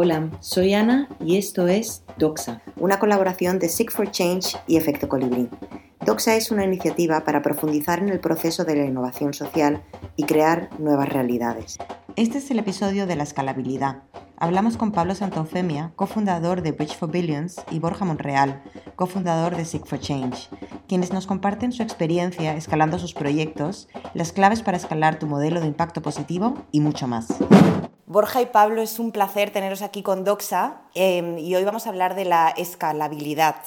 Hola, soy Ana y esto es Doxa, una colaboración de Seek for Change y Efecto Colibrí. Doxa es una iniciativa para profundizar en el proceso de la innovación social y crear nuevas realidades. Este es el episodio de la escalabilidad. Hablamos con Pablo Santaufemia, cofundador de Bridge for Billions, y Borja Monreal, cofundador de Seek for Change, quienes nos comparten su experiencia escalando sus proyectos, las claves para escalar tu modelo de impacto positivo y mucho más. Borja y Pablo, es un placer teneros aquí con Doxa em, y hoy vamos a hablar de la escalabilidad.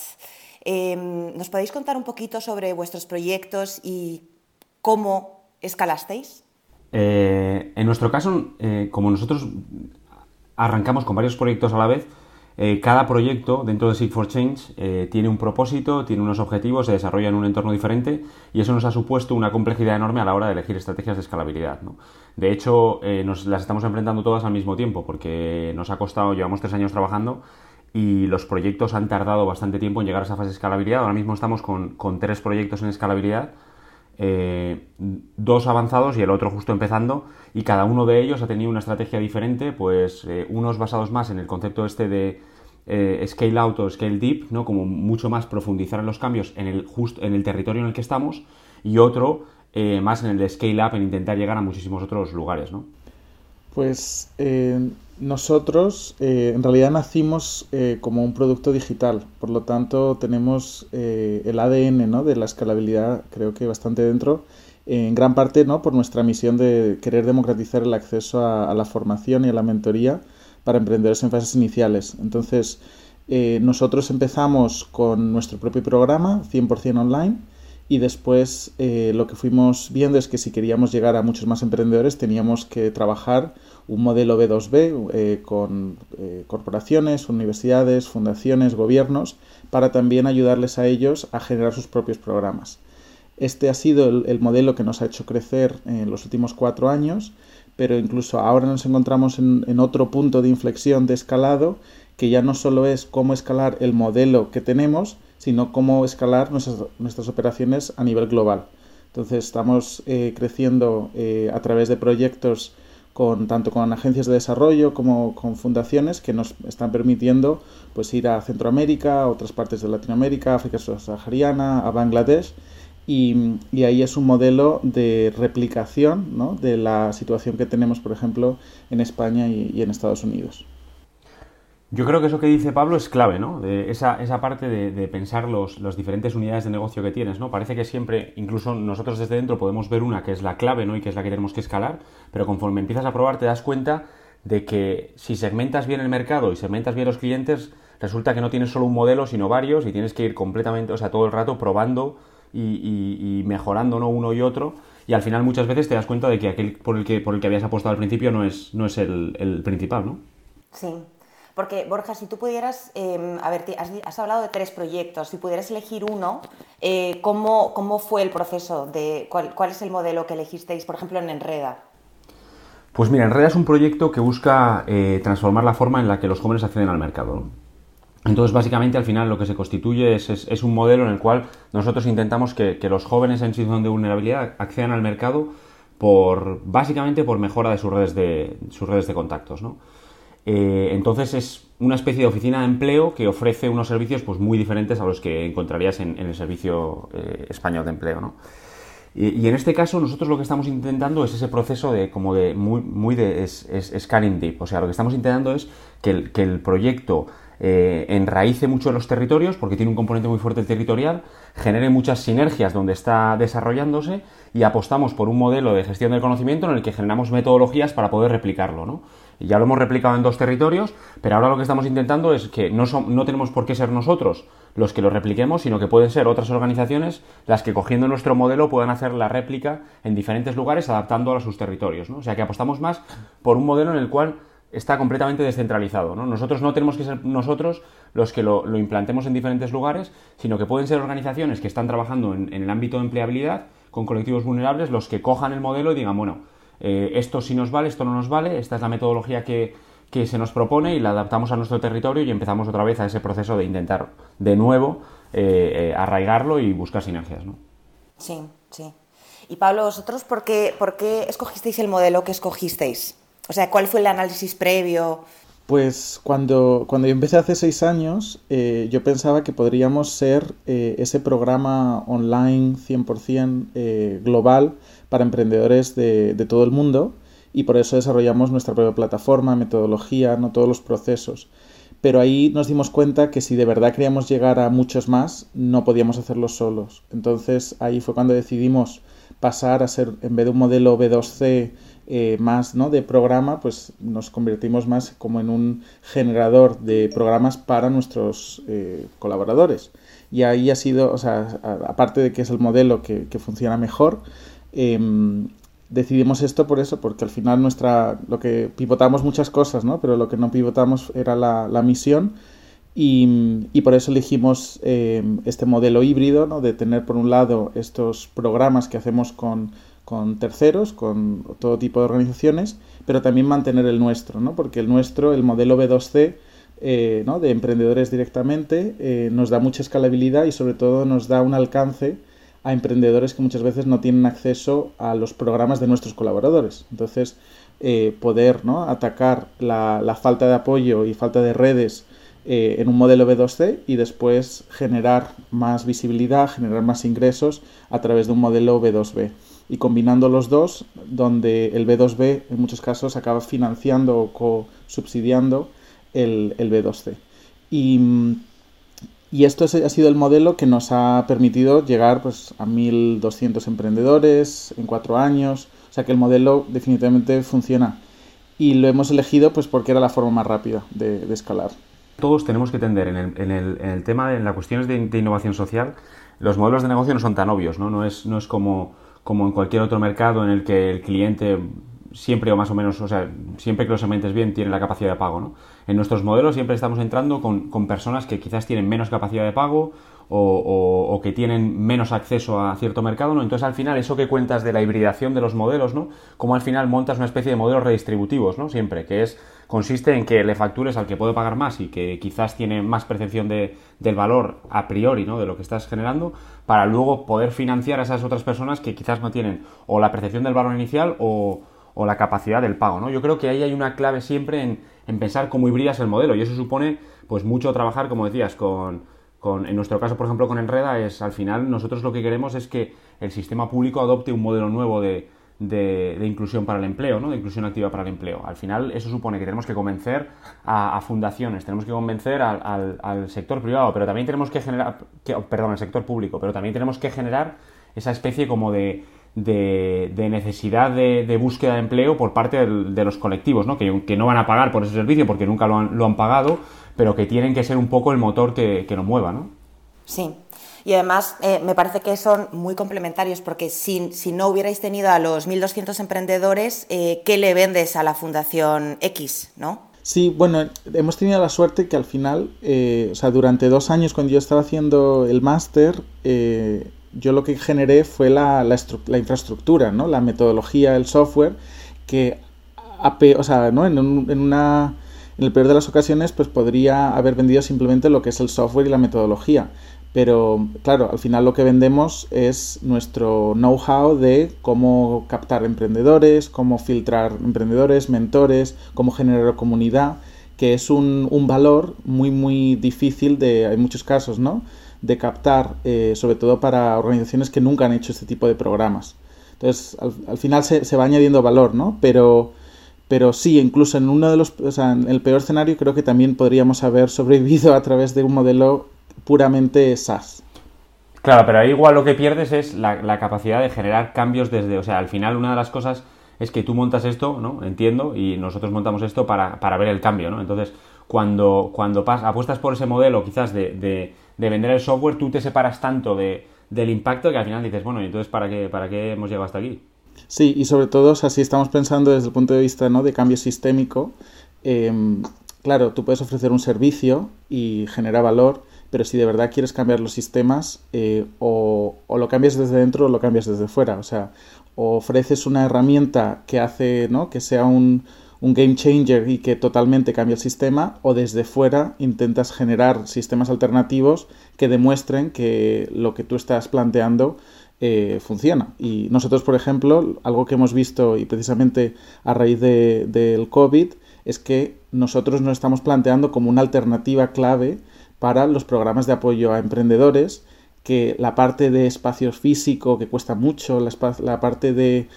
Em, ¿Nos podéis contar un poquito sobre vuestros proyectos y cómo escalasteis? Eh, en nuestro caso, eh, como nosotros arrancamos con varios proyectos a la vez, eh, cada proyecto dentro de Seek for Change eh, tiene un propósito, tiene unos objetivos, se desarrolla en un entorno diferente y eso nos ha supuesto una complejidad enorme a la hora de elegir estrategias de escalabilidad. De hecho, eh, nos las estamos enfrentando todas al mismo tiempo porque nos ha costado, llevamos tres años trabajando y los proyectos han tardado bastante tiempo en llegar a esa fase de escalabilidad. Ahora mismo estamos con, con tres proyectos en escalabilidad. dos avanzados y el otro justo empezando y cada uno de ellos ha tenido una estrategia diferente, pues unos basados más en el concepto este de eh, scale out o scale deep, ¿no? como mucho más profundizar en los cambios en el, en el territorio en el que estamos, y otro eh, más en el scale up, en intentar llegar a muchísimos otros lugares. ¿no? Pues eh, nosotros en realidad nacimos como un producto digital, por lo tanto tenemos el ADN ¿no? de la escalabilidad creo que bastante dentro, en gran parte ¿no? por nuestra misión de querer democratizar el acceso a la formación y a la mentoría para emprendedores en fases iniciales. Entonces, eh, nosotros empezamos con nuestro propio programa, 100% online, y después eh, lo que fuimos viendo es que si queríamos llegar a muchos más emprendedores teníamos que trabajar un modelo B2B eh, con corporaciones, universidades, fundaciones, gobiernos, para también ayudarles a ellos a generar sus propios programas. Este ha sido el modelo que nos ha hecho crecer en los últimos cuatro años pero incluso ahora nos encontramos en, otro punto de inflexión de escalado que ya no solo es cómo escalar el modelo que tenemos, sino cómo escalar nuestras, operaciones a nivel global. Entonces estamos eh, creciendo eh, a través de proyectos con tanto con agencias de desarrollo como con fundaciones que nos están permitiendo pues ir a Centroamérica, otras partes de Latinoamérica, África subsahariana, a Bangladesh y, ahí es un modelo de replicación ¿no? de la situación que tenemos, por ejemplo, en España y, en Estados Unidos. Yo creo que eso que dice Pablo es clave, ¿no? De esa, esa parte de, pensar los, las diferentes unidades de negocio que tienes, ¿no? Parece que siempre, incluso nosotros desde dentro podemos ver una que es la clave, ¿no? Y que es la que tenemos que escalar, pero conforme empiezas a probar te das cuenta de que si segmentas bien el mercado y segmentas bien los clientes, resulta que no tienes solo un modelo, sino varios y tienes que ir completamente, o sea, todo el rato probando y, mejorando uno y otro y al final muchas veces te das cuenta de que aquel por el que, por el que habías apostado al principio no es, no es el, principal, ¿no? Sí. Porque, Borja, si tú pudieras, eh, a ver, has, hablado de tres proyectos, si pudieras elegir uno, eh, ¿cómo, ¿cómo, fue el proceso? de cuál, cuál, es el modelo que elegisteis, por ejemplo, en Enreda? Pues mira, Enreda es un proyecto que busca eh, transformar la forma en la que los jóvenes acceden al mercado. Entonces, básicamente, al final lo que se constituye es, un modelo en el cual nosotros intentamos que, los jóvenes en situación de vulnerabilidad accedan al mercado por, básicamente por mejora de sus redes de, sus redes de contactos. Eh, entonces, es una especie de oficina de empleo que ofrece unos servicios pues, muy diferentes a los que encontrarías en, el servicio eh, español de empleo. Y, en este caso, nosotros lo que estamos intentando es ese proceso de como de muy, muy de scanning deep. O sea, lo que estamos intentando es que que el proyecto eh, enraíce mucho los territorios, porque tiene un componente muy fuerte territorial, genere muchas sinergias donde está desarrollándose y apostamos por un modelo de gestión del conocimiento en el que generamos metodologías para poder replicarlo. ¿no? ya lo hemos replicado en dos territorios, pero ahora lo que estamos intentando es que no, no tenemos por qué ser nosotros los que lo repliquemos, sino que pueden ser otras organizaciones las que cogiendo nuestro modelo puedan hacer la réplica en diferentes lugares adaptándolo a sus territorios. ¿no? O sea que apostamos más por un modelo en el cual está completamente descentralizado. ¿no? Nosotros no tenemos que ser nosotros los que lo, implantemos en diferentes lugares, sino que pueden ser organizaciones que están trabajando en, el ámbito de empleabilidad con colectivos vulnerables los que cojan el modelo y digan, bueno, eh, esto sí nos vale, esto no nos vale, esta es la metodología que, se nos propone y la adaptamos a nuestro territorio y empezamos otra vez a ese proceso de intentar de nuevo eh, eh, arraigarlo y buscar sinergias. ¿no? Sí, sí. Y Pablo, ¿vosotros por qué, por qué escogisteis el modelo que escogisteis? O sea, ¿cuál fue el análisis previo? Pues cuando, cuando yo empecé hace seis años, eh, yo pensaba que podríamos ser eh, ese programa online 100% eh, global para emprendedores de, de, todo el mundo y por eso desarrollamos nuestra propia plataforma, metodología, no todos los procesos. Pero ahí nos dimos cuenta que si de verdad queríamos llegar a muchos más, no podíamos hacerlo solos. Entonces ahí fue cuando decidimos pasar a ser, en vez de un modelo B2C eh, más ¿no? de programa, pues nos convertimos más como en un generador de programas para nuestros eh, colaboradores. Y ahí ha sido, o sea, aparte de que es el modelo que, funciona mejor, em, decidimos esto por eso, porque al final nuestra, lo que pivotamos muchas cosas, ¿no? Pero lo que no pivotamos era la, la misión y, y, por eso elegimos em, este modelo híbrido, ¿no? De tener por un lado estos programas que hacemos con con terceros, con todo tipo de organizaciones, pero también mantener el nuestro, ¿no? porque el nuestro, el modelo B2C, eh, ¿no? de emprendedores directamente, eh, nos da mucha escalabilidad y sobre todo nos da un alcance a emprendedores que muchas veces no tienen acceso a los programas de nuestros colaboradores. Entonces, eh, poder ¿no? atacar la, la, falta de apoyo y falta de redes en un modelo B2C y después generar más visibilidad, generar más ingresos a través de un modelo B2B y combinando los dos, donde el B2B en muchos casos acaba financiando o co-subsidiando el, el, B2C. Y, y, esto ha sido el modelo que nos ha permitido llegar pues, a 1.200 emprendedores en cuatro años. O sea que el modelo definitivamente funciona. Y lo hemos elegido pues porque era la forma más rápida de, escalar. Todos tenemos que tender en el, en el, en el tema, en las cuestiones de, de, innovación social, los modelos de negocio no son tan obvios, ¿no? No es, no es como como en cualquier otro mercado en el que el cliente siempre o más o menos, o sea, siempre que lo segmentes bien, tiene la capacidad de pago, ¿no? En nuestros modelos siempre estamos entrando con, con personas que quizás tienen menos capacidad de pago o, que tienen menos acceso a cierto mercado, ¿no? Entonces, al final, eso que cuentas de la hibridación de los modelos, ¿no? Como al final montas una especie de modelos redistributivos, ¿no? Siempre, que es, consiste en que le factures al que puede pagar más y que quizás tiene más percepción de, del valor a priori, ¿no? De lo que estás generando, para luego poder financiar a esas otras personas que quizás no tienen o la percepción del valor inicial o, o la capacidad del pago, ¿no? Yo creo que ahí hay una clave siempre en, en pensar cómo hibridas el modelo y eso supone, pues, mucho trabajar, como decías, con en nuestro caso, por ejemplo, con Enreda, es al final nosotros lo que queremos es que el sistema público adopte un modelo nuevo de, de, inclusión para el empleo, ¿no? de inclusión activa para el empleo. Al final eso supone que tenemos que convencer a, fundaciones, tenemos que convencer al, sector privado, pero también tenemos que generar, que, perdón, al sector público, pero también tenemos que generar esa especie como de, de, necesidad de, búsqueda de empleo por parte de los colectivos, ¿no? Que, que, no van a pagar por ese servicio porque nunca lo han, lo han pagado pero que tienen que ser un poco el motor que, que nos mueva, ¿no? Sí. Y además eh, me parece que son muy complementarios porque si, si no hubierais tenido a los 1.200 emprendedores, eh, ¿qué le vendes a la Fundación X, no? Sí, bueno, hemos tenido la suerte que al final, eh, o sea, durante dos años cuando yo estaba haciendo el máster, yo lo que generé fue la, la, la, infraestructura, ¿no? La metodología, el software, que, o sea, ¿no? en, un, en una en el peor de las ocasiones, pues podría haber vendido simplemente lo que es el software y la metodología. Pero claro, al final lo que vendemos es nuestro know-how de cómo captar emprendedores, cómo filtrar emprendedores, mentores, cómo generar comunidad, que es un, un valor muy, muy difícil de, hay muchos casos, ¿no? De captar, eh, sobre todo para organizaciones que nunca han hecho este tipo de programas. Entonces, al, al final se, se, va añadiendo valor, ¿no? Pero pero sí, incluso en uno de los, o sea, en el peor escenario creo que también podríamos haber sobrevivido a través de un modelo puramente SaaS. Claro, pero ahí igual lo que pierdes es la, capacidad de generar cambios desde, o sea, al final una de las cosas es que tú montas esto, ¿no? Entiendo, y nosotros montamos esto para, para ver el cambio, ¿no? Entonces, cuando, cuando pas, apuestas por ese modelo quizás de, de, de, vender el software, tú te separas tanto de, del impacto que al final dices, bueno, ¿y entonces para qué, para qué hemos llegado hasta aquí? Sí, y sobre todo, o sea, si estamos pensando desde el punto de vista ¿no? de cambio sistémico, eh, claro, tú puedes ofrecer un servicio y genera valor, pero si de verdad quieres cambiar los sistemas, eh, o, lo cambias desde dentro o lo cambias desde fuera. O sea, ofreces una herramienta que hace ¿no? que sea un, un game changer y que totalmente cambie el sistema, o desde fuera intentas generar sistemas alternativos que demuestren que lo que tú estás planteando eh, funciona. Y nosotros, por ejemplo, algo que hemos visto y precisamente a raíz del de, COVID es que nosotros nos estamos planteando como una alternativa clave para los programas de apoyo a emprendedores que la parte de espacio físico que cuesta mucho, la, parte de,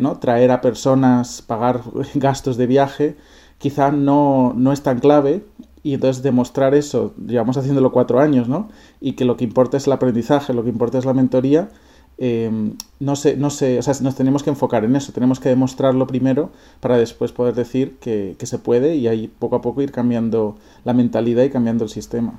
¿no? traer a personas, pagar gastos de viaje, quizá no, no es tan clave y entonces demostrar eso, llevamos haciéndolo cuatro años, ¿no? Y que lo que importa es el aprendizaje, lo que importa es la mentoría, eh, no sé, no sé, o sea, nos tenemos que enfocar en eso, tenemos que demostrarlo primero para después poder decir que, que se puede y ahí poco a poco ir cambiando la mentalidad y cambiando el sistema.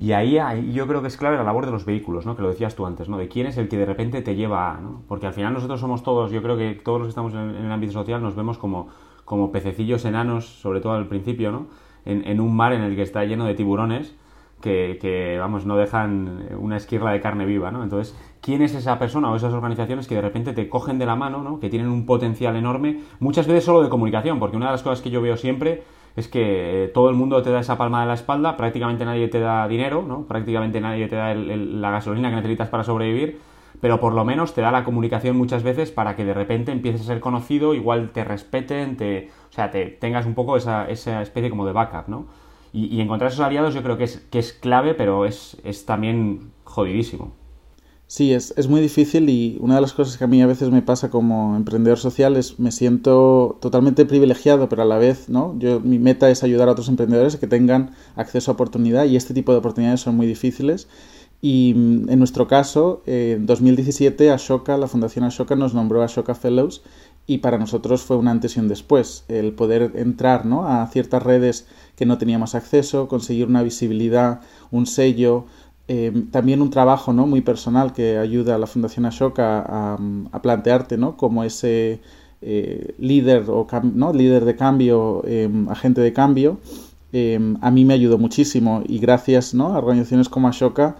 Y ahí, ahí, yo creo que es clave la labor de los vehículos, ¿no? Que lo decías tú antes, ¿no? De quién es el que de repente te lleva, ¿no? Porque al final nosotros somos todos, yo creo que todos los que estamos en, el ámbito social nos vemos como, como pececillos enanos, sobre todo al principio, ¿no? En, en, un mar en el que está lleno de tiburones que, vamos, no dejan una esquirla de carne viva, ¿no? Entonces, ¿quién es esa persona o esas organizaciones que de repente te cogen de la mano, ¿no? Que tienen un potencial enorme, muchas veces solo de comunicación, porque una de las cosas que yo veo siempre es que eh, todo el mundo te da esa palma de la espalda, prácticamente nadie te da dinero, ¿no? prácticamente nadie te da la gasolina que necesitas para sobrevivir, pero por lo menos te da la comunicación muchas veces para que de repente empieces a ser conocido, igual te respeten, te, o sea, te tengas un poco esa, esa especie como de backup, ¿no? Y, encontrar esos aliados yo creo que es, que es clave, pero es, es también jodidísimo. Sí, es, es, muy difícil y una de las cosas que a mí a veces me pasa como emprendedor social es me siento totalmente privilegiado, pero a la vez, ¿no? Yo, mi meta es ayudar a otros emprendedores a que tengan acceso a oportunidad y este tipo de oportunidades son muy difíciles. Y mm, en nuestro caso, en 2017 Ashoka, la Fundación Ashoka nos nombró Ashoka Fellows y para nosotros fue un antes y un después. El poder entrar ¿no? a ciertas redes que no teníamos acceso, conseguir una visibilidad, un sello, Em, también un trabajo ¿no? muy personal que ayuda a la Fundación Ashoka a, plantearte ¿no? como ese eh, líder o ¿no? líder de cambio, em, agente de cambio, em, a mí me ayudó muchísimo y gracias ¿no? a organizaciones como Ashoka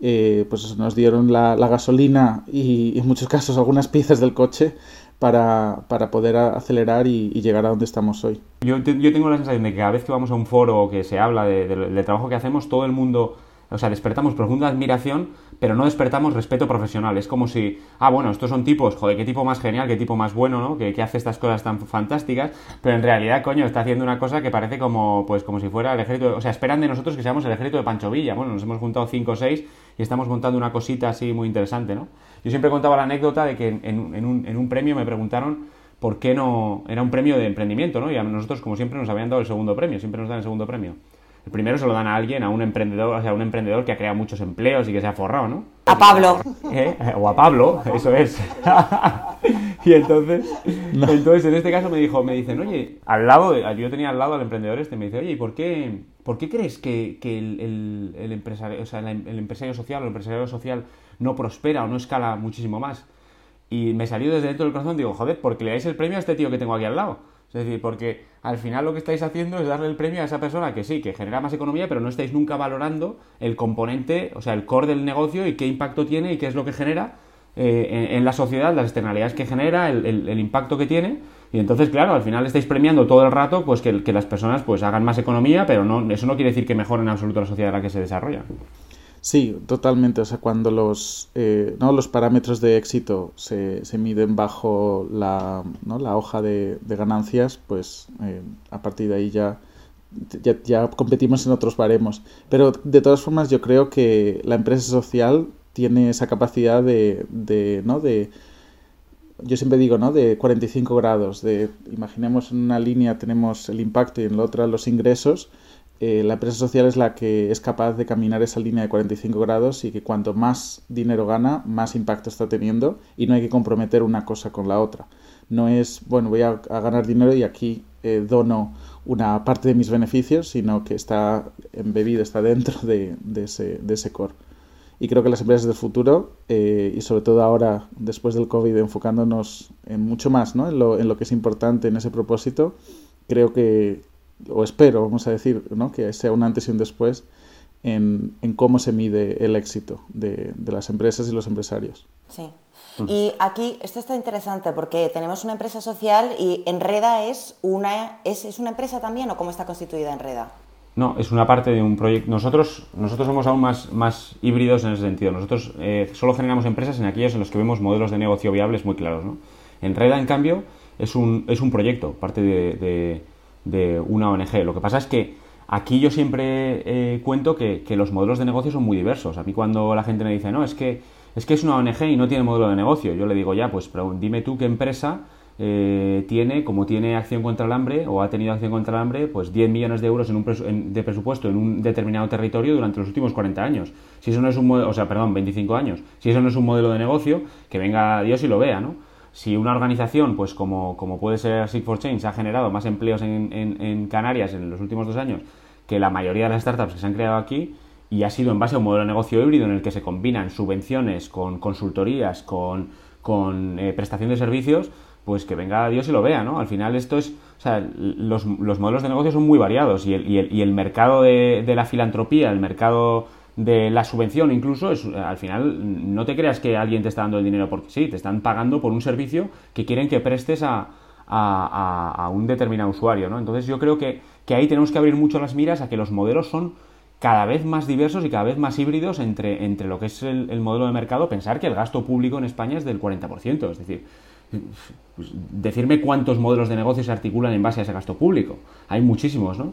eh, pues nos dieron la, gasolina y en muchos casos algunas piezas del coche para, para poder acelerar y, llegar a donde estamos hoy. Yo, yo, tengo la sensación de que cada vez que vamos a un foro que se habla de, del trabajo que hacemos, todo el mundo o sea, despertamos profunda admiración, pero no despertamos respeto profesional. Es como si, ah, bueno, estos son tipos, joder, qué tipo más genial, qué tipo más bueno, ¿no? Que, hace estas cosas tan fantásticas, pero en realidad, coño, está haciendo una cosa que parece como, pues, como si fuera el ejército, o sea, esperan de nosotros que seamos el ejército de Pancho Villa. Bueno, nos hemos juntado cinco o seis y estamos montando una cosita así muy interesante, ¿no? Yo siempre contaba la anécdota de que en, un, en un premio me preguntaron por qué no era un premio de emprendimiento, ¿no? Y a nosotros, como siempre, nos habían dado el segundo premio, siempre nos dan el segundo premio. El primero se lo dan a alguien, a un emprendedor, o sea, a un emprendedor que ha creado muchos empleos y que se ha forrado, ¿no? A Pablo. ¿Eh? O a Pablo, eso es. y entonces, entonces, en este caso me dijo, me dicen, oye, al lado, yo tenía al lado al emprendedor este, me dice, oye, ¿y por qué, por qué crees que, que el, el, empresario, o sea, el, empresario social o el empresario social no prospera o no escala muchísimo más? Y me salió desde dentro del corazón, digo, joder, porque le dais el premio a este tío que tengo aquí al lado. Es decir, porque al final lo que estáis haciendo es darle el premio a esa persona que sí, que genera más economía, pero no estáis nunca valorando el componente, o sea, el core del negocio y qué impacto tiene y qué es lo que genera eh, en, la sociedad, las externalidades que genera, el, impacto que tiene. Y entonces, claro, al final estáis premiando todo el rato pues que, las personas pues hagan más economía, pero no, eso no quiere decir que mejoren en absoluto la sociedad en la que se desarrolla. Sí, totalmente. O sea, cuando los, eh, ¿no? los parámetros de éxito se, se miden bajo la, ¿no? la hoja de, ganancias, pues eh, a partir de ahí ya, ya, ya, competimos en otros baremos. Pero de todas formas yo creo que la empresa social tiene esa capacidad de, de, ¿no? de yo siempre digo, ¿no? De 45 grados. De, imaginemos en una línea tenemos el impacto y en la otra los ingresos eh, la empresa social es la que es capaz de caminar esa línea de 45 grados y que cuanto más dinero gana, más impacto está teniendo y no hay que comprometer una cosa con la otra. No es, bueno, voy a, ganar dinero y aquí eh, dono una parte de mis beneficios, sino que está embebido, está dentro de, ese, de ese core. Y creo que las empresas del futuro, eh, y sobre todo ahora, después del COVID, enfocándonos en mucho más ¿no? en, lo, en lo que es importante en ese propósito, creo que, o espero, vamos a decir, ¿no? que sea un antes y un después en, en cómo se mide el éxito de, de, las empresas y los empresarios. Sí. Y aquí esto está interesante porque tenemos una empresa social y Enreda es una, es, es una empresa también o cómo está constituida Enreda? No, es una parte de un proyecto. Nosotros, nosotros somos aún más, más híbridos en ese sentido. Nosotros eh, solo generamos empresas en aquellos en los que vemos modelos de negocio viables muy claros. ¿no? Enreda, en cambio, es un, es un proyecto, parte de, de una ONG. Lo que pasa es que aquí yo siempre eh, cuento que, que, los modelos de negocio son muy diversos. A mí cuando la gente me dice, no, es que es, que es una ONG y no tiene modelo de negocio, yo le digo, ya, pues pero dime tú qué empresa eh, tiene, como tiene acción contra el hambre o ha tenido acción contra el hambre, pues 10 millones de euros en un de presupuesto en un determinado territorio durante los últimos 40 años. Si eso no es un modelo, o sea, perdón, 25 años. Si eso no es un modelo de negocio, que venga Dios y lo vea, ¿no? Si una organización, pues como, como puede ser Seek for Change, ha generado más empleos en, en, Canarias en los últimos dos años que la mayoría de las startups que se han creado aquí, y ha sido en base a un modelo de negocio híbrido en el que se combinan subvenciones con consultorías, con, con eh, prestación de servicios, pues que venga Dios y lo vea, ¿no? Al final esto es, o sea, los, los modelos de negocio son muy variados y el, y el, y el mercado de, de, la filantropía, el mercado de la subvención incluso, es, al final no te creas que alguien te está dando el dinero porque sí, te están pagando por un servicio que quieren que prestes a, a, un determinado usuario, ¿no? Entonces yo creo que, que ahí tenemos que abrir mucho las miras a que los modelos son cada vez más diversos y cada vez más híbridos entre, entre lo que es el, el modelo de mercado. Pensar que el gasto público en España es del 40%, es decir, pues, decirme cuántos modelos de negocio se articulan en base a ese gasto público. Hay muchísimos, ¿no?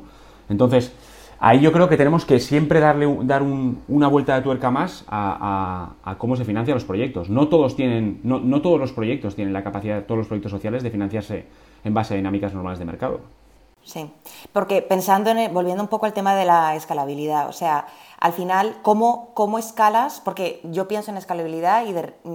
Entonces, ahí yo creo que tenemos que siempre darle dar una vuelta de tuerca más a, cómo se financian los proyectos. No todos tienen, no, no, todos los proyectos tienen la capacidad, todos los proyectos sociales, de financiarse en base a dinámicas normales de mercado. Sí, porque pensando en, volviendo un poco al tema de la escalabilidad, o sea, al final, ¿cómo, cómo escalas? Porque yo pienso en escalabilidad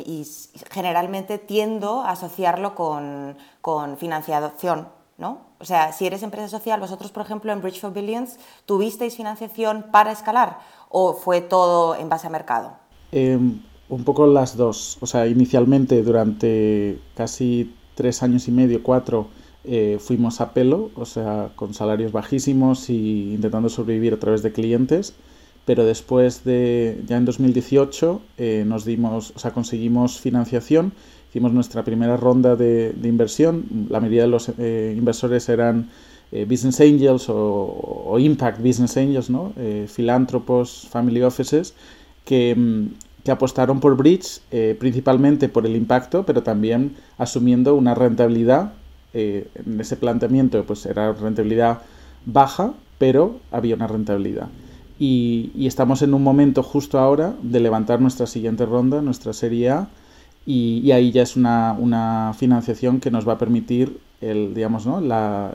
y, generalmente tiendo a asociarlo con, con, financiación, ¿no? O sea, si eres empresa social, vosotros, por ejemplo, en Bridge for Billions, ¿tuvisteis financiación para escalar o fue todo en base a mercado? Em, un poco las dos. O sea, inicialmente, durante casi tres años y medio, cuatro, eh, fuimos a pelo, o sea, con salarios bajísimos y intentando sobrevivir a través de clientes pero después de, ya en 2018, eh, nos dimos, o sea, conseguimos financiación, hicimos nuestra primera ronda de, inversión, la mayoría de los eh, inversores eran eh, business angels o, impact business angels, ¿no? filántropos, family offices, que, mm, que apostaron por Bridge principalmente por el impacto, pero también asumiendo una rentabilidad, en ese planteamiento pues era rentabilidad baja, pero había una rentabilidad. Y, estamos en un momento justo ahora de levantar nuestra siguiente ronda, nuestra Serie A, y, ahí ya es una, financiación que nos va a permitir el, digamos, ¿no? La,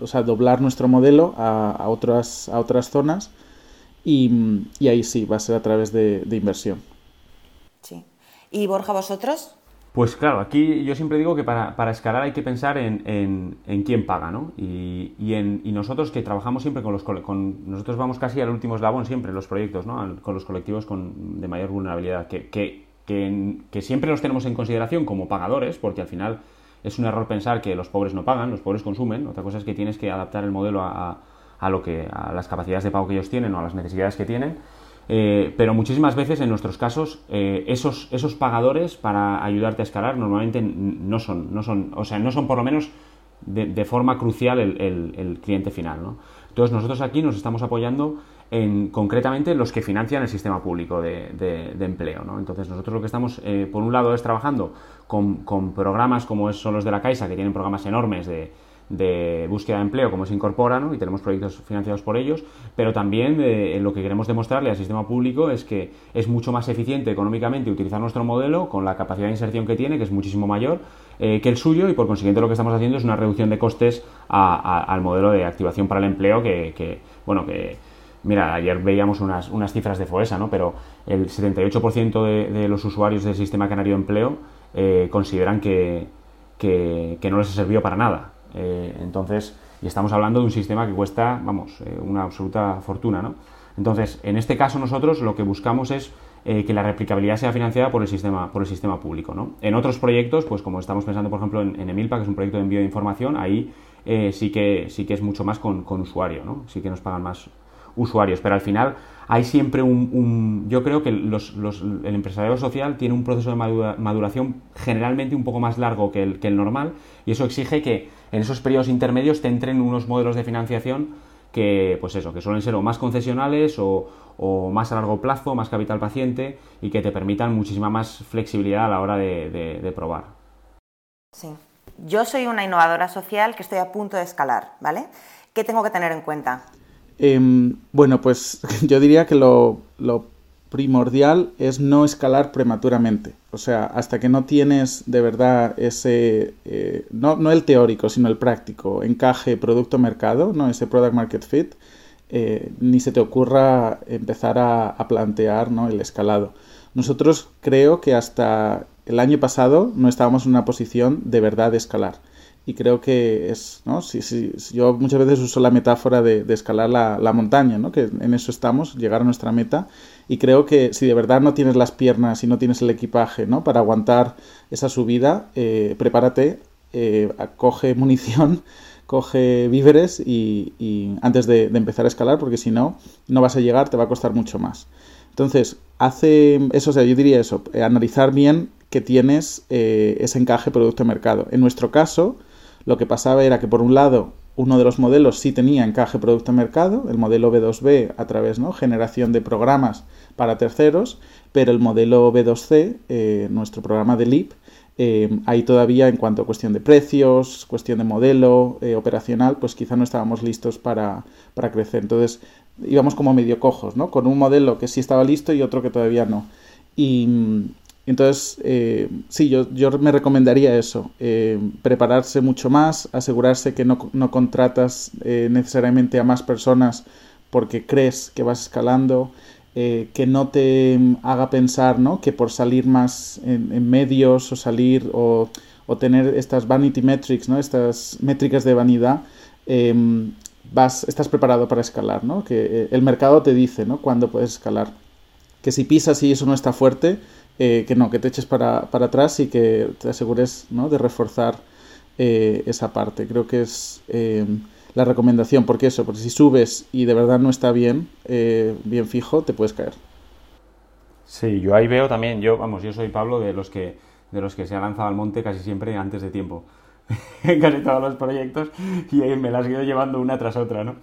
o sea, doblar nuestro modelo a, otras, a otras zonas y, ahí sí, va a ser a través de, de inversión. Sí. ¿Y Borja, vosotros? Pues claro, aquí yo siempre digo que para, para escalar hay que pensar en, en, quién paga, ¿no? Y, y, en, y, nosotros que trabajamos siempre con los... Con, nosotros vamos casi al último eslabón siempre en los proyectos, ¿no? Con los colectivos con, de mayor vulnerabilidad, que, que, que, siempre los tenemos en consideración como pagadores, porque al final es un error pensar que los pobres no pagan, los pobres consumen. Otra cosa es que tienes que adaptar el modelo a, a lo que, a las capacidades de pago que ellos tienen o a las necesidades que tienen. Eh, pero muchísimas veces en nuestros casos eh, esos, esos pagadores para ayudarte a escalar normalmente no son, no son, o sea, no son por lo menos de, forma crucial el, cliente final. ¿no? Entonces nosotros aquí nos estamos apoyando en concretamente los que financian el sistema público de, empleo. ¿no? Entonces nosotros lo que estamos, eh, por un lado, es trabajando con, programas como son los de la Caixa, que tienen programas enormes de búsqueda de empleo como se incorpora y tenemos proyectos financiados por ellos, pero también eh, lo que queremos demostrarle al sistema público es que es mucho más eficiente económicamente utilizar nuestro modelo con la capacidad de inserción que tiene, que es muchísimo mayor eh, que el suyo y por consiguiente lo que estamos haciendo es una reducción de costes al modelo de activación para el empleo que, bueno, que Mira, ayer veíamos unas, unas cifras de FOESA, ¿no? pero el 78% de, los usuarios del sistema canario de empleo eh, consideran que, que, no les sirvió para nada. Eh, entonces, y estamos hablando de un sistema que cuesta, vamos, eh, una absoluta fortuna, ¿no? Entonces, en este caso nosotros lo que buscamos es que la replicabilidad sea financiada por el sistema, por el sistema público, ¿no? En otros proyectos, pues como estamos pensando, por ejemplo, en, Emilpa, que es un proyecto de envío de información, ahí sí, que, sí que es mucho más con, con usuario, ¿no? Sí que nos pagan más usuarios, pero al final hay siempre un... yo creo que los, los, el empresariado social tiene un proceso de maduración generalmente un poco más largo que el, normal y eso exige que en esos periodos intermedios te entren unos modelos de financiación que, pues eso, que suelen ser o más concesionales o, o más a largo plazo, más capital paciente y que te permitan muchísima más flexibilidad a la hora de, de, probar. Sí. yo soy una innovadora social que estoy a punto de escalar, ¿vale? ¿Qué tengo que tener en cuenta? Em, bueno, pues yo diría que lo, primordial es no escalar prematuramente. O sea, hasta que no tienes de verdad ese, eh, no, el teórico, sino el práctico, encaje producto-mercado, ¿no? ese product market fit, eh, ni se te ocurra empezar a, plantear el escalado. Nosotros creo que hasta el año pasado no estábamos en una posición de verdad de escalar y creo que es, ¿no? Si, si, yo muchas veces uso la metáfora de, escalar la, montaña, ¿no? Que en eso estamos, llegar a nuestra meta, y creo que si de verdad no tienes las piernas y no tienes el equipaje, ¿no? Para aguantar esa subida, eh, prepárate, eh, coge munición, coge víveres y, antes de, empezar a escalar, porque si no, no vas a llegar, te va a costar mucho más. Entonces, hace eso, o sea, yo diría eso, eh, analizar bien que tienes ese encaje producto-mercado. En nuestro caso, lo que pasaba era que por un lado uno de los modelos sí tenía encaje producto-mercado, el modelo B2B a través ¿no? generación de programas para terceros, pero el modelo B2C, eh, nuestro programa de LEAP, eh, ahí todavía en cuanto a cuestión de precios, cuestión de modelo eh, operacional, pues quizá no estábamos listos para, para, crecer. Entonces íbamos como medio cojos, ¿no? Con un modelo que sí estaba listo y otro que todavía no. Y, entonces, eh, sí, yo, yo, me recomendaría eso, eh, prepararse mucho más, asegurarse que no, no contratas eh, necesariamente a más personas porque crees que vas escalando, que no te haga pensar ¿no? que por salir más en, medios o salir o, o, tener estas vanity metrics, ¿no? estas métricas de vanidad, em, vas, estás preparado para escalar, ¿no? que el mercado te dice ¿no? cuándo puedes escalar. Que si pisas y eso no está fuerte, eh, que no, que te eches para, atrás y que te asegures ¿no? de reforzar eh, esa parte. Creo que es eh, la recomendación, porque eso, porque si subes y de verdad no está bien, bien fijo, te puedes caer. Sí, yo ahí veo también, yo, vamos, yo soy Pablo de los que, de los que se ha lanzado al monte casi siempre antes de tiempo. en casi todos los proyectos y me las he ido llevando una tras otra, ¿no?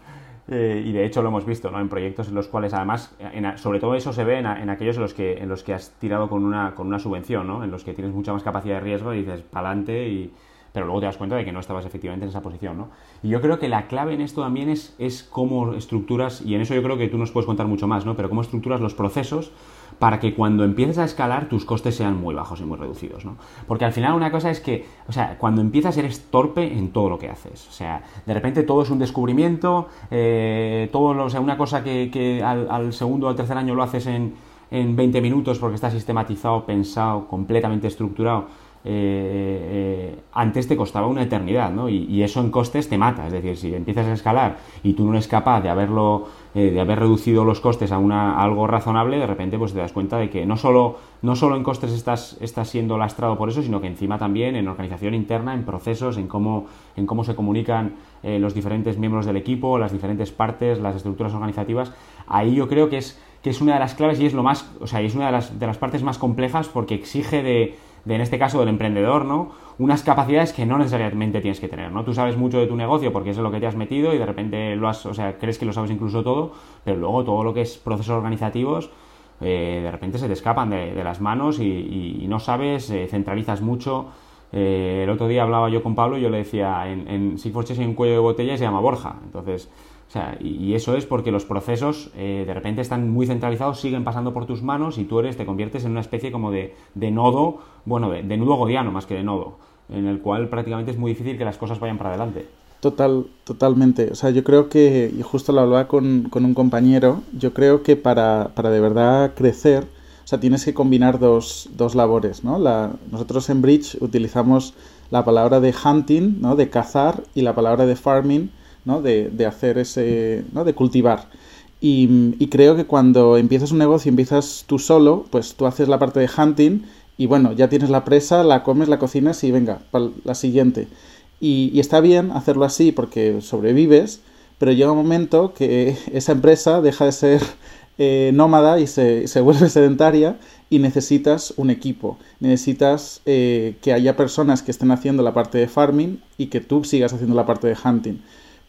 Eh, y de hecho lo hemos visto ¿no? en proyectos en los cuales además, sobre todo eso se ve en, aquellos en los, que, en los que has tirado con una, con una subvención, ¿no? en los que tienes mucha más capacidad de riesgo y dices, pa'lante y pero luego te das cuenta de que no estabas efectivamente en esa posición, ¿no? Y yo creo que la clave en esto también es, es cómo estructuras, y en eso yo creo que tú nos puedes contar mucho más, ¿no? Pero cómo estructuras los procesos para que cuando empieces a escalar tus costes sean muy bajos y muy reducidos, ¿no? Porque al final una cosa es que, o sea, cuando empiezas eres torpe en todo lo que haces, o sea, de repente todo es un descubrimiento, eh, todo, o sea, una cosa que, al, segundo o al tercer año lo haces en, en 20 minutos porque está sistematizado, pensado, completamente estructurado, eh, eh, antes te costaba una eternidad, ¿no? Y, eso en costes te mata. Es decir, si empiezas a escalar y tú no eres capaz de haberlo, eh, de haber reducido los costes a, una, algo razonable, de repente pues te das cuenta de que no solo, no solo en costes estás, estás siendo lastrado por eso, sino que encima también en organización interna, en procesos, en cómo, en cómo se comunican los diferentes miembros del equipo, las diferentes partes, las estructuras organizativas. Ahí yo creo que es, que es una de las claves y es lo más, o sea, es una de las, de las partes más complejas porque exige de de, en este caso, del emprendedor, ¿no? Unas capacidades que no necesariamente tienes que tener, ¿no? Tú sabes mucho de tu negocio porque es lo que te has metido y de repente lo has, o sea, crees que lo sabes incluso todo, pero luego todo lo que es procesos organizativos, eh, de repente se te escapan de, las manos y, no sabes, eh, centralizas mucho. Eh, el otro día hablaba yo con Pablo y yo le decía, en, en hay un cuello de botella y se llama Borja. Entonces, o sea, y eso es porque los procesos eh, de repente están muy centralizados, siguen pasando por tus manos y tú eres, te conviertes en una especie como de, nodo, bueno, de, nudo godiano más que de nodo, en el cual prácticamente es muy difícil que las cosas vayan para adelante. Total, totalmente. O sea, yo creo que, y justo lo hablaba con, un compañero, yo creo que para, para, de verdad crecer, o sea, tienes que combinar dos, dos labores, ¿no? La, nosotros en Bridge utilizamos la palabra de hunting, ¿no? De cazar, y la palabra de farming, ¿no? de, de hacer ese, ¿no? de cultivar. Y, y, creo que cuando empiezas un negocio y empiezas tú solo, pues tú haces la parte de hunting y bueno, ya tienes la presa, la comes, la cocinas y venga, para la siguiente. Y, y, está bien hacerlo así porque sobrevives, pero llega un momento que esa empresa deja de ser eh, nómada y se, se, vuelve sedentaria y necesitas un equipo. Necesitas eh, que haya personas que estén haciendo la parte de farming y que tú sigas haciendo la parte de hunting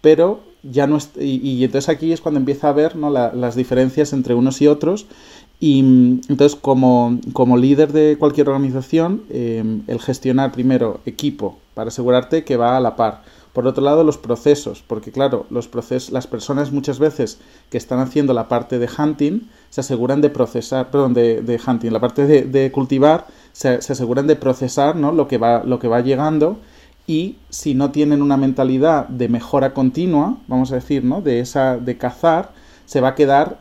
pero ya no y, entonces aquí es cuando empieza a ver ¿no? las diferencias entre unos y otros Y mm, entonces, como, como líder de cualquier organización, em, el gestionar primero equipo para asegurarte que va a la par. Por otro lado, los procesos, porque claro, los procesos, las personas muchas veces que están haciendo la parte de hunting se aseguran de procesar, perdón, de, de hunting, la parte de, de cultivar, se, se, aseguran de procesar ¿no? lo, que va, lo que va llegando y si no tienen una mentalidad de mejora continua, vamos a decir, ¿no? de esa de cazar, se va a quedar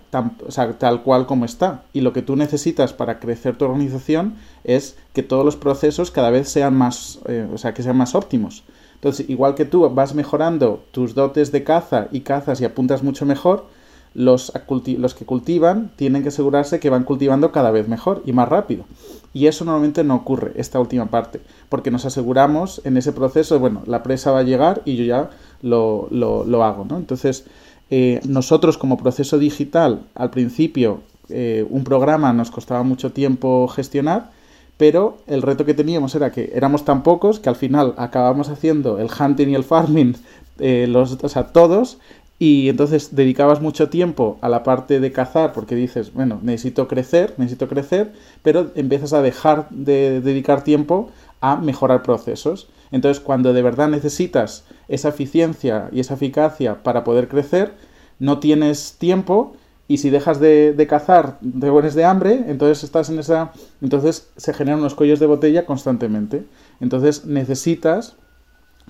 tal cual como está. Y lo que tú necesitas para crecer tu organización es que todos los procesos cada vez sean más, eh, o sea, que sean más óptimos. Entonces, igual que tú vas mejorando tus dotes de caza y cazas y apuntas mucho mejor, los, los que cultivan tienen que asegurarse que van cultivando cada vez mejor y más rápido. Y eso normalmente no ocurre, esta última parte, porque nos aseguramos en ese proceso, bueno, la presa va a llegar y yo ya lo, lo, lo hago, ¿no? Entonces, eh, nosotros como proceso digital, al principio, eh, un programa nos costaba mucho tiempo gestionar, pero el reto que teníamos era que éramos tan pocos que al final acabamos haciendo el hunting y el farming, eh, los, o todos, y entonces dedicabas mucho tiempo a la parte de cazar porque dices, bueno, necesito crecer, necesito crecer, pero empiezas a dejar de dedicar tiempo a mejorar procesos. Entonces, cuando de verdad necesitas esa eficiencia y esa eficacia para poder crecer, no tienes tiempo y si dejas de, cazar, te mueres de hambre, entonces estás en esa... Entonces se generan unos cuellos de botella constantemente. Entonces necesitas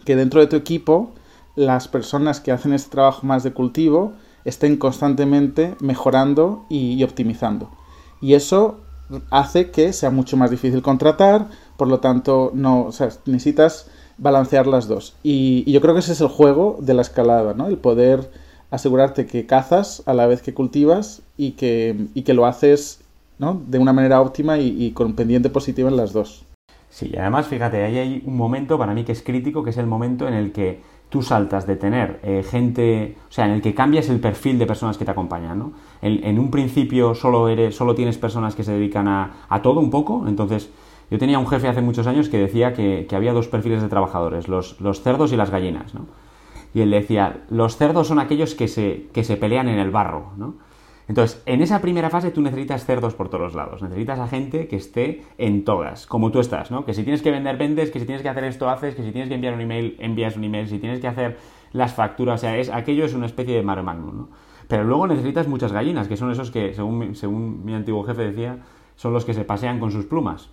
que dentro de tu equipo las personas que hacen este trabajo más de cultivo estén constantemente mejorando y, optimizando. Y eso hace que sea mucho más difícil contratar, por lo tanto, no, necesitas balancear las dos. Y, yo creo que ese es el juego de la escalada, ¿no? El poder asegurarte que cazas a la vez que cultivas y que, y que lo haces ¿no? de una manera óptima y, con pendiente positiva en las dos. Sí, y además, fíjate, ahí hay un momento para mí que es crítico, que es el momento en el que tú saltas de tener eh, gente, o sea, en el que cambias el perfil de personas que te acompañan, ¿no? En, un principio solo, eres, solo tienes personas que se dedican a, a todo un poco, entonces yo tenía un jefe hace muchos años que decía que, había dos perfiles de trabajadores, los, cerdos y las gallinas, ¿no? Y él decía, los cerdos son aquellos que se, que se pelean en el barro, ¿no? Entonces, en esa primera fase tú necesitas cerdos por todos lados, necesitas a gente que esté en todas, como tú estás, ¿no? Que si tienes que vender, vendes, que si tienes que hacer esto, haces, que si tienes que enviar un email, envías un email, si tienes que hacer las facturas, o sea, es, aquello es una especie de mare magnum, ¿no? Pero luego necesitas muchas gallinas, que son esos que, según, según mi antiguo jefe decía, son los que se pasean con sus plumas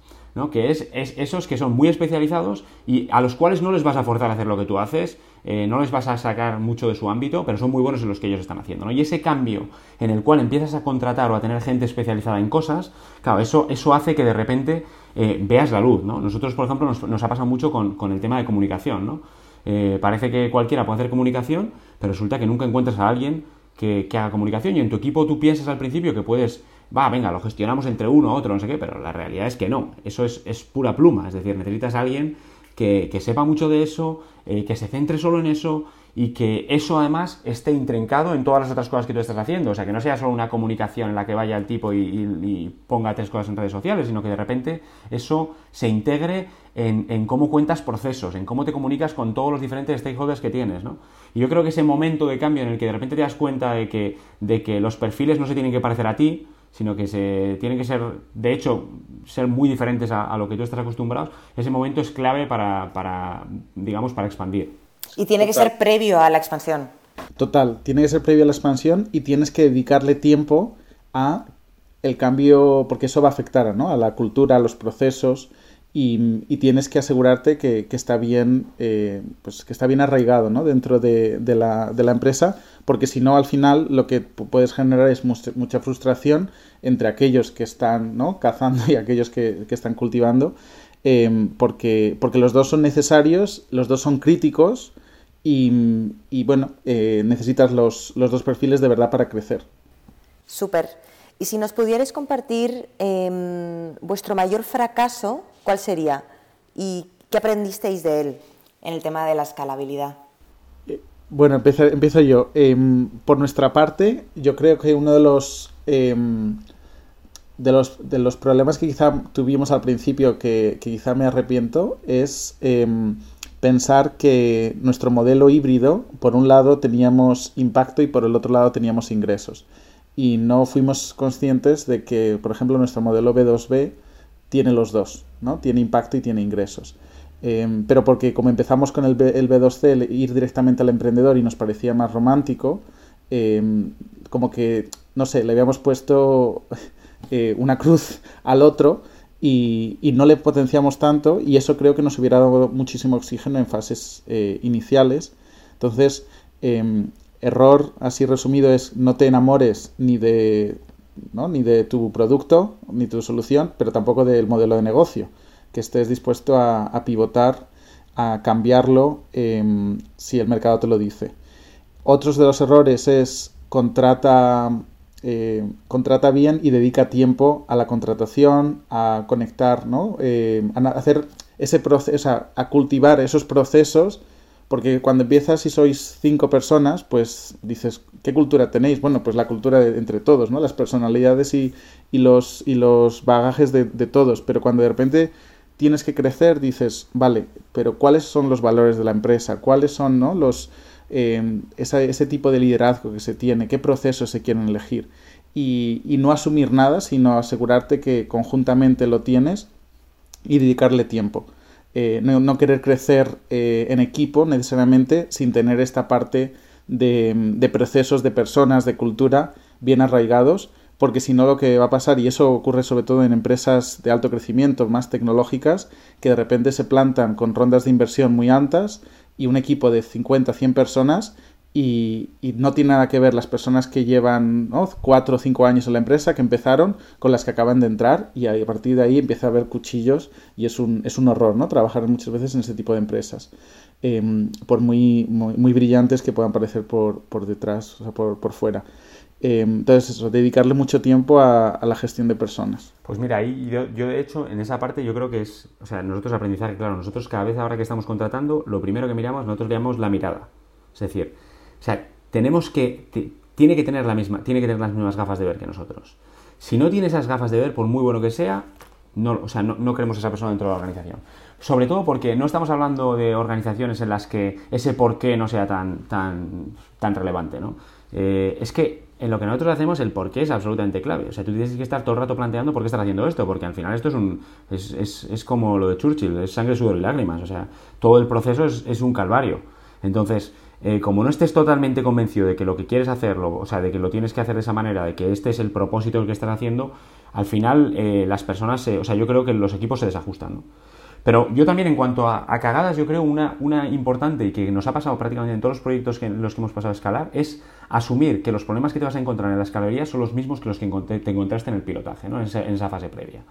que es, esos que son muy especializados y a los cuales no les vas a forzar a hacer lo que tú haces, eh, no les vas a sacar mucho de su ámbito, pero son muy buenos en los que ellos están haciendo. Y ese cambio en el cual empiezas a contratar o a tener gente especializada en cosas, claro, eso, eso hace que de repente eh, veas la luz. ¿no? Nosotros, por ejemplo, nos, ha pasado mucho con, el tema de comunicación. ¿no? Eh, parece que cualquiera puede hacer comunicación, pero resulta que nunca encuentras a alguien que haga comunicación y en tu equipo tú piensas al principio que puedes va, venga, lo gestionamos entre uno, otro, no sé qué, pero la realidad es que no, eso es, pura pluma, es decir, necesitas a alguien que, sepa mucho de eso, eh, que se centre solo en eso y que eso además esté intrincado en todas las otras cosas que tú estás haciendo, o sea, que no sea solo una comunicación en la que vaya el tipo y, ponga tres cosas en redes sociales, sino que de repente eso se integre en, en, cómo cuentas procesos, en cómo te comunicas con todos los diferentes stakeholders que tienes, ¿no? Y yo creo que ese momento de cambio en el que de repente te das cuenta de que, de que los perfiles no se tienen que parecer a ti, sino que se tienen que ser, de hecho, ser muy diferentes a, lo que tú estás acostumbrado, ese momento es clave para, digamos, para expandir. Y tiene que ser previo a la expansión. Total, tiene que ser previo a la expansión y tienes que dedicarle tiempo a el cambio, porque eso va a afectar ¿no? a la cultura, a los procesos, y, tienes que asegurarte que, está bien eh, pues que está bien arraigado ¿no? dentro de, la, de, la, empresa porque si no al final lo que puedes generar es mucha frustración entre aquellos que están ¿no? cazando y aquellos que, están cultivando em, porque, porque los dos son necesarios los dos son críticos y, bueno eh, necesitas los, los dos perfiles de verdad para crecer súper y si nos pudierais compartir em, vuestro mayor fracaso ¿cuál sería? ¿Y qué aprendisteis de él en el tema de la escalabilidad? Eh, bueno, empiezo, yo. Em, por nuestra parte, yo creo que uno de los, em, de los, de los problemas que quizá tuvimos al principio, que, quizá me arrepiento, es em, pensar que nuestro modelo híbrido, por un lado teníamos impacto y por el otro lado teníamos ingresos. y no fuimos conscientes de que, por ejemplo, nuestro modelo B2B tiene los dos, ¿no? Tiene impacto y tiene ingresos. Em, pero porque como empezamos con el, B, el B2C, ir directamente al emprendedor y nos parecía más romántico, em, como que, no sé, le habíamos puesto eh, una cruz al otro y, no le potenciamos tanto y eso creo que nos hubiera dado muchísimo oxígeno en fases eh, iniciales. Entonces, em, error así resumido es no te enamores ni de, ni de tu producto ni tu solución, pero tampoco del modelo de negocio, que estés dispuesto a, pivotar, a cambiarlo em, si el mercado te lo dice. Otros de los errores es contrata, eh, contrata bien y dedica tiempo a la contratación, a conectar, ¿no? Eh, a hacer ese proceso, a cultivar esos procesos porque cuando empiezas y sois cinco personas, pues dices, ¿qué cultura tenéis? Bueno, pues la cultura de, entre todos, ¿no? Las personalidades y, y los, y los bagajes de, todos. Pero cuando de repente tienes que crecer, dices, vale, pero ¿cuáles son los valores de la empresa? ¿Cuáles son ¿no? los, eh, ese tipo de liderazgo que se tiene? ¿Qué procesos se quieren elegir? Y, y no asumir nada, sino asegurarte que conjuntamente lo tienes y dedicarle tiempo. Eh, no, querer crecer eh, en equipo necesariamente sin tener esta parte de, procesos, de personas, de cultura bien arraigados, porque si no lo que va a pasar, y eso ocurre sobre todo en empresas de alto crecimiento, más tecnológicas, que de repente se plantan con rondas de inversión muy altas y un equipo de 50, 100 personas y, no tiene nada que ver las personas que llevan cuatro o cinco años en la empresa, que empezaron, con las que acaban de entrar y a partir de ahí empieza a haber cuchillos y es un, es un horror ¿no? trabajar muchas veces en ese tipo de empresas, em, por muy, muy, brillantes que puedan parecer por, por detrás, o sea, por, por fuera. Em, entonces, eso, dedicarle mucho tiempo a, la gestión de personas. Pues mira, ahí yo, yo, de hecho en esa parte yo creo que es, o sea, nosotros aprendizaje, claro, nosotros cada vez ahora que estamos contratando, lo primero que miramos, nosotros veamos la mirada. Es decir, o sea, tenemos que, tiene que tener la misma, tiene que tener las mismas gafas de ver que nosotros. Si no tiene esas gafas de ver, por muy bueno que sea, no, o sea, no, queremos a esa persona dentro de la organización. Sobre todo porque no estamos hablando de organizaciones en las que ese por qué no sea tan, tan, tan relevante, ¿no? Eh, es que en lo que nosotros hacemos el por qué es absolutamente clave. O sea, tú tienes que estar todo el rato planteando por qué estás haciendo esto, porque al final esto es un es, es, es como lo de Churchill, es sangre, sudor y lágrimas. O sea, todo el proceso es, es un calvario. Entonces, eh, como no estés totalmente convencido de que lo que quieres hacerlo, o sea, de que lo tienes que hacer de esa manera, de que este es el propósito que estás haciendo, al final eh, las personas, o sea, yo creo que los equipos se desajustan, ¿no? Pero yo también en cuanto a, cagadas, yo creo una, una, importante y que nos ha pasado prácticamente en todos los proyectos que, en los que hemos pasado a escalar es asumir que los problemas que te vas a encontrar en la escalería son los mismos que los que te encontraste en el pilotaje, ¿no? en esa fase previa.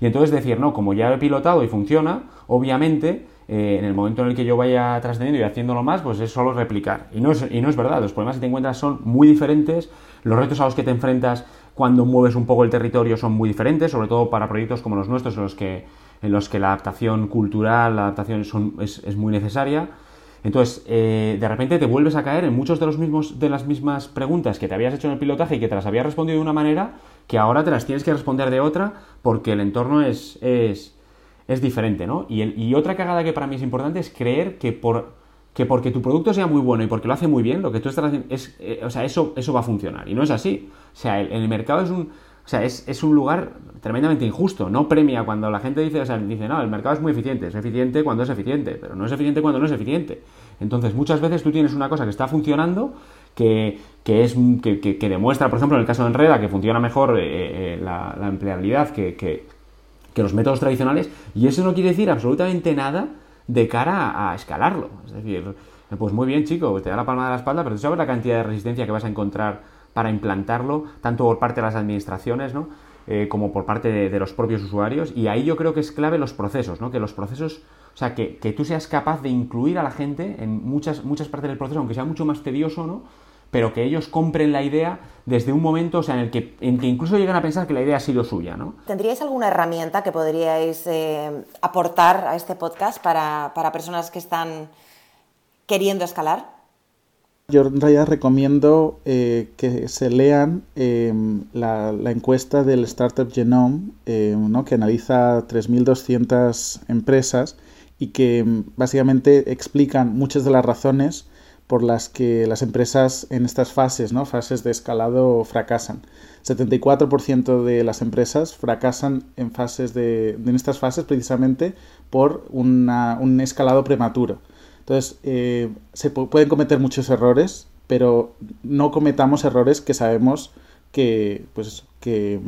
Y entonces decir, no, como ya he pilotado y funciona, obviamente eh, en el momento en el que yo vaya trascendiendo y haciéndolo más, pues es solo replicar. Y no es, y no es verdad, los problemas que te encuentras son muy diferentes, los retos a los que te enfrentas cuando mueves un poco el territorio son muy diferentes, sobre todo para proyectos como los nuestros, en los que, en los que la adaptación cultural, la adaptación es, es, muy necesaria. Entonces, eh, de repente te vuelves a caer en muchos de, los mismos, de las mismas preguntas que te habías hecho en el pilotaje y que te las habías respondido de una manera que ahora te las tienes que responder de otra porque el entorno es, es diferente, ¿no? Y, el, y, otra cagada que para mí es importante es creer que, por, que porque tu producto sea muy bueno y porque lo hace muy bien, lo que tú estás haciendo es, eh, o sea, eso, eso va a funcionar. Y no es así. O sea, el, mercado es un, o sea, es, es, un lugar tremendamente injusto. No premia cuando la gente dice, o sea, dice, no, el mercado es muy eficiente. Es eficiente cuando es eficiente, pero no es eficiente cuando no es eficiente. Entonces, muchas veces tú tienes una cosa que está funcionando, que, que es, que, que, demuestra, por ejemplo, en el caso de Enreda, que funciona mejor eh, eh, la, la, empleabilidad que, que los métodos tradicionales, y eso no quiere decir absolutamente nada de cara a, escalarlo. Es decir, pues muy bien, chico, te da la palma de la espalda, pero tú sabes la cantidad de resistencia que vas a encontrar para implantarlo, tanto por parte de las administraciones, ¿no? Eh, como por parte de, los propios usuarios. Y ahí yo creo que es clave los procesos, ¿no? Que los procesos, o sea, que, que tú seas capaz de incluir a la gente en muchas, muchas partes del proceso, aunque sea mucho más tedioso, ¿no? Pero que ellos compren la idea desde un momento, o sea, en el que, en que incluso llegan a pensar que la idea ha sido suya, ¿no? ¿Tendríais alguna herramienta que podríais eh, aportar a este podcast para, para, personas que están queriendo escalar? Yo en realidad recomiendo eh, que se lean em, la, la, encuesta del Startup Genome, ¿no? que analiza 3.200 empresas y que em, básicamente explican muchas de las razones por las que las empresas en estas fases, ¿no? fases de escalado, fracasan. 74% de las empresas fracasan en, fases de, en estas fases precisamente por un escalado prematuro. Entonces, eh, se pueden cometer muchos errores, pero no cometamos errores que sabemos que, pues, que,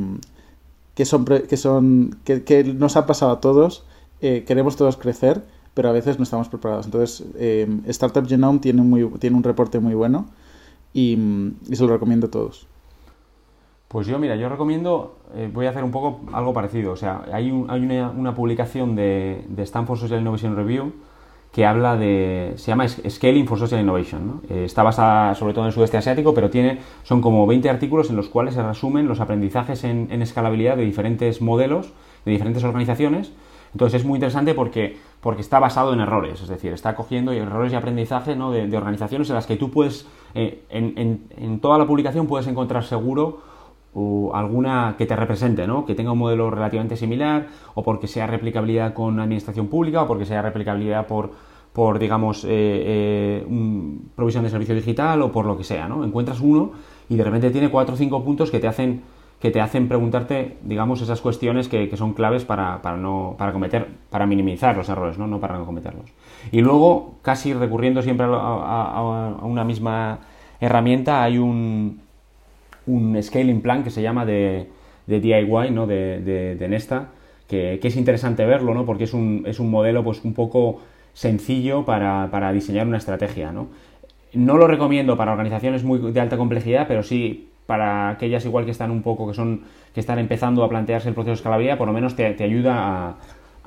que son, que, son que, nos ha pasado a todos. Eh, queremos todos crecer, pero a veces no estamos preparados. Entonces, eh, Startup Genome tiene, muy, tiene un reporte muy bueno y, se lo recomiendo a todos. Pues yo, mira, yo recomiendo, eh, voy a hacer un poco algo parecido. O sea, hay, hay una, publicación de, de Stanford Social Innovation Review que habla de, se llama Scaling for Social Innovation. Eh, está basada sobre todo en el sudeste asiático, pero tiene, son como 20 artículos en los cuales se resumen los aprendizajes en, escalabilidad de diferentes modelos, de diferentes organizaciones. Entonces es muy interesante porque, porque está basado en errores, es decir, está cogiendo errores y aprendizaje de, organizaciones en las que tú puedes, eh, en, toda la publicación puedes encontrar seguro o alguna que te represente, ¿no? que tenga un modelo relativamente similar, o porque sea replicabilidad con administración pública, o porque sea replicabilidad por, por digamos, eh, eh, provisión de servicio digital, o por lo que sea. ¿no? Encuentras uno y de repente tiene cuatro o cinco puntos que te hacen que te hacen preguntarte, digamos, esas cuestiones que, son claves para, no, para cometer, para minimizar los errores, ¿no? no para no cometerlos. Y luego, casi recurriendo siempre a una misma herramienta, hay un, un scaling plan que se llama de, DIY, ¿no? de, Nesta, que, es interesante verlo, ¿no? porque es un, es un modelo pues, un poco sencillo para, diseñar una estrategia. ¿no? no lo recomiendo para organizaciones muy de alta complejidad, pero sí para aquellas igual que están un poco, que son, que están empezando a plantearse el proceso de escalabilidad, por lo menos te, te ayuda a,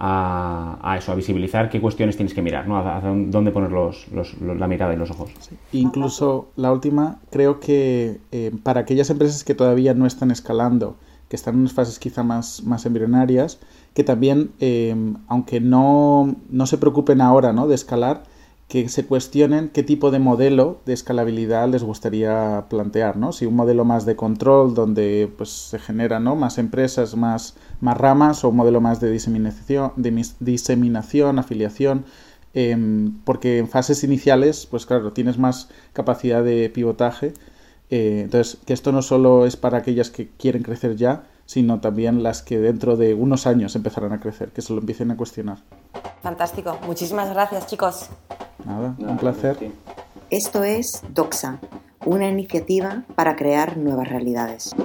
a, eso, a visibilizar qué cuestiones tienes que mirar, ¿no? Dónde poner los, la mirada y los ojos. Incluso la última, creo que eh, para aquellas empresas que todavía no están escalando, que están en unas fases quizá más, más embrionarias, que también, eh, aunque no, no, se preocupen ahora ¿no? de escalar, que se cuestionen qué tipo de modelo de escalabilidad les gustaría plantear, ¿no? Si un modelo más de control, donde pues, se generan ¿no? más empresas, más, más ramas, o un modelo más de diseminación, de diseminación afiliación, em, porque en fases iniciales, pues claro, tienes más capacidad de pivotaje. Eh, entonces, que esto no solo es para aquellas que quieren crecer ya, sino también las que dentro de unos años empezarán a crecer, que se lo empiecen a cuestionar. Fantástico. Muchísimas gracias, chicos. Nada, un placer. Esto es Doxa, una iniciativa para crear nuevas realidades.